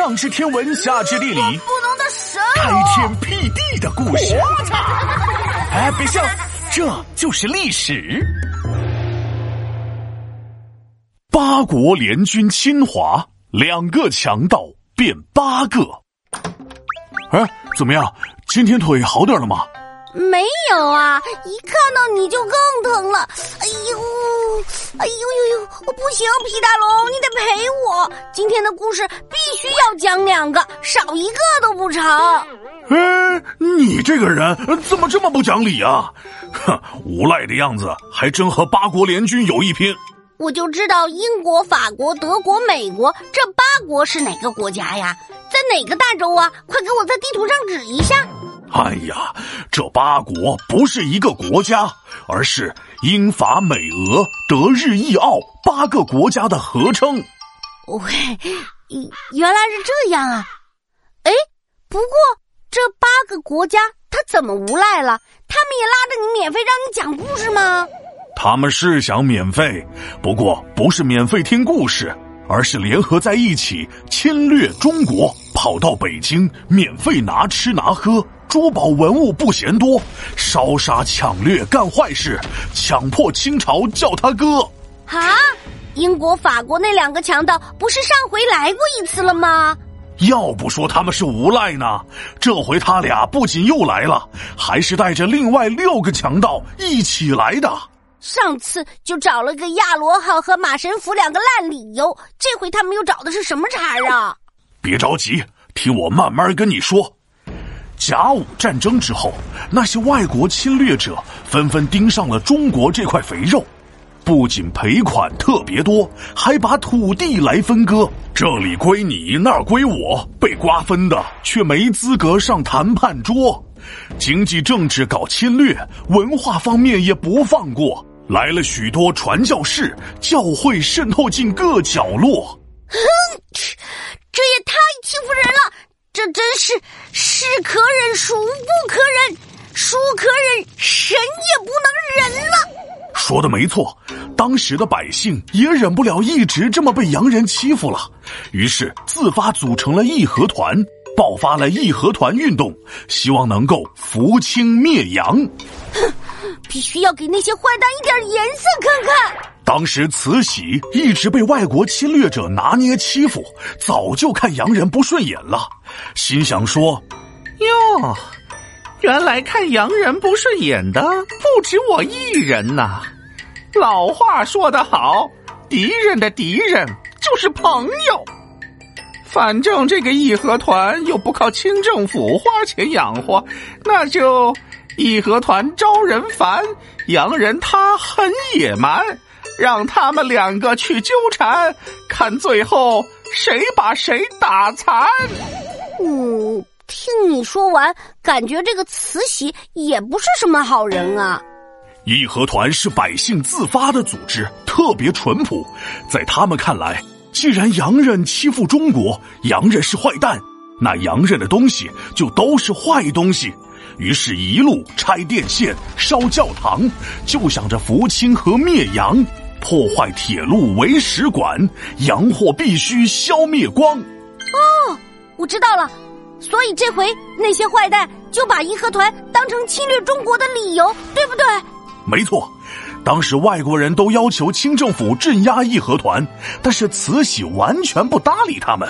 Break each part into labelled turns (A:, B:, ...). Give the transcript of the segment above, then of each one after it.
A: 上知天文，下知地理，
B: 不能的神
A: 开天辟地的故事。哎，别笑，这就是历史。八国联军侵华，两个强盗变八个。哎，怎么样？今天腿好点了吗？
B: 没有啊！一看到你就更疼了。哎呦，哎呦呦呦！不行，皮大龙，你得陪我。今天的故事必须要讲两个，少一个都不成。
A: 哎，你这个人怎么这么不讲理啊？哼，无赖的样子，还真和八国联军有一拼。
B: 我就知道英国、法国、德国、美国这八国是哪个国家呀？在哪个大洲啊？快给我在地图上指一下。
A: 哎呀，这八国不是一个国家，而是英法美俄德日意奥八个国家的合称。
B: 喂，原来是这样啊！哎，不过这八个国家他怎么无赖了？他们也拉着你免费让你讲故事吗？
A: 他们是想免费，不过不是免费听故事，而是联合在一起侵略中国，跑到北京免费拿吃拿喝。珠宝文物不嫌多，烧杀抢掠干坏事，强迫清朝叫他哥。
B: 啊！英国、法国那两个强盗不是上回来过一次了吗？
A: 要不说他们是无赖呢，这回他俩不仅又来了，还是带着另外六个强盗一起来的。
B: 上次就找了个亚罗号和马神符两个烂理由，这回他们又找的是什么茬啊？
A: 别着急，听我慢慢跟你说。甲午战争之后，那些外国侵略者纷纷盯上了中国这块肥肉，不仅赔款特别多，还把土地来分割，这里归你，那儿归我，被瓜分的却没资格上谈判桌。经济政治搞侵略，文化方面也不放过，来了许多传教士，教会渗透进各角落。
B: 哼，这也太欺负人了！这真是是可忍孰不可忍，孰可忍神也不能忍了。
A: 说的没错，当时的百姓也忍不了一直这么被洋人欺负了，于是自发组成了义和团，爆发了义和团运动，希望能够扶清灭洋。
B: 哼，必须要给那些坏蛋一点颜色看看。
A: 当时慈禧一直被外国侵略者拿捏欺负，早就看洋人不顺眼了，心想说：“
C: 哟，原来看洋人不顺眼的不止我一人呐！老话说得好，敌人的敌人就是朋友。反正这个义和团又不靠清政府花钱养活，那就义和团招人烦，洋人他很野蛮。”让他们两个去纠缠，看最后谁把谁打残。
B: 嗯，听你说完，感觉这个慈禧也不是什么好人啊。
A: 义和团是百姓自发的组织，特别淳朴。在他们看来，既然洋人欺负中国，洋人是坏蛋，那洋人的东西就都是坏东西。于是，一路拆电线、烧教堂，就想着扶清和灭洋。破坏铁路为使馆，洋货必须消灭光。
B: 哦，我知道了，所以这回那些坏蛋就把义和团当成侵略中国的理由，对不对？
A: 没错，当时外国人都要求清政府镇压义和团，但是慈禧完全不搭理他们，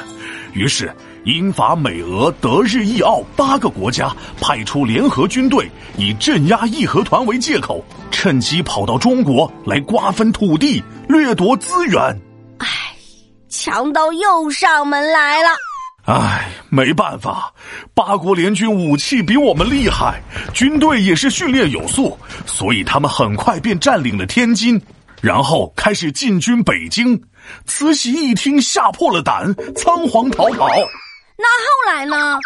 A: 于是。英法美俄德日意奥八个国家派出联合军队，以镇压义和团为借口，趁机跑到中国来瓜分土地、掠夺资源。
B: 唉，强盗又上门来了。
A: 唉，没办法，八国联军武器比我们厉害，军队也是训练有素，所以他们很快便占领了天津，然后开始进军北京。慈禧一听，吓破了胆，仓皇逃跑。
B: 那后来呢？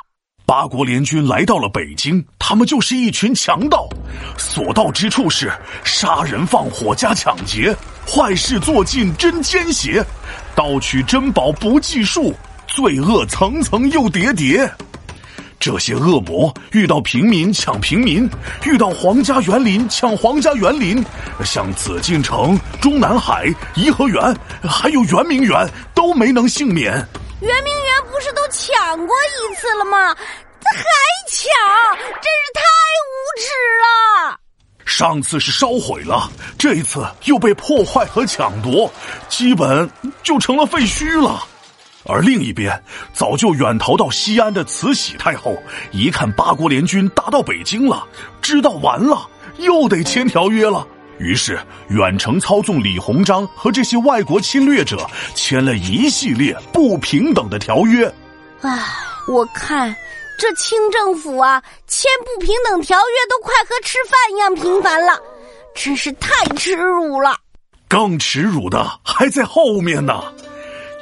A: 八国联军来到了北京，他们就是一群强盗，所到之处是杀人放火加抢劫，坏事做尽真奸邪，盗取珍宝不计数，罪恶层层又叠叠。这些恶魔遇到平民抢平民，遇到皇家园林抢皇家园林，像紫禁城、中南海、颐和园，还有圆明园，都没能幸免。
B: 圆明园不是都抢过一次了吗？还抢，真是太无耻了！
A: 上次是烧毁了，这一次又被破坏和抢夺，基本就成了废墟了。而另一边，早就远逃到西安的慈禧太后，一看八国联军打到北京了，知道完了，又得签条约了。于是远程操纵李鸿章和这些外国侵略者签了一系列不平等的条约。
B: 唉，我看这清政府啊，签不平等条约都快和吃饭一样频繁了，真是太耻辱了。
A: 更耻辱的还在后面呢。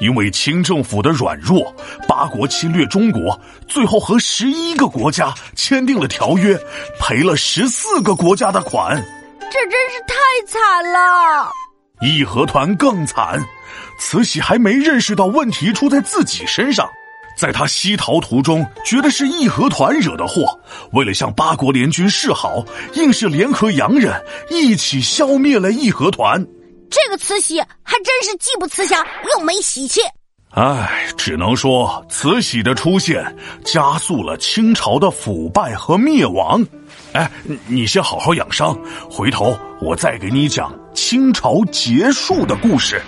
A: 因为清政府的软弱，八国侵略中国，最后和十一个国家签订了条约，赔了十四个国家的款。
B: 这真是太惨了。
A: 义和团更惨，慈禧还没认识到问题出在自己身上，在他西逃途中，觉得是义和团惹的祸，为了向八国联军示好，硬是联合洋人一起消灭了义和团。
B: 这个慈禧还真是既不慈祥又没喜气。
A: 唉，只能说慈禧的出现加速了清朝的腐败和灭亡。哎，你先好好养伤，回头我再给你讲清朝结束的故事。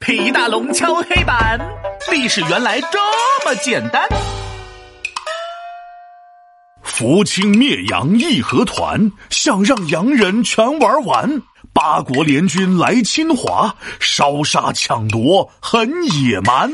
C: 皮大龙敲黑板，历史原来这么简单。
A: 福清灭洋义和团想让洋人全玩完。八国联军来侵华，烧杀抢夺很野蛮。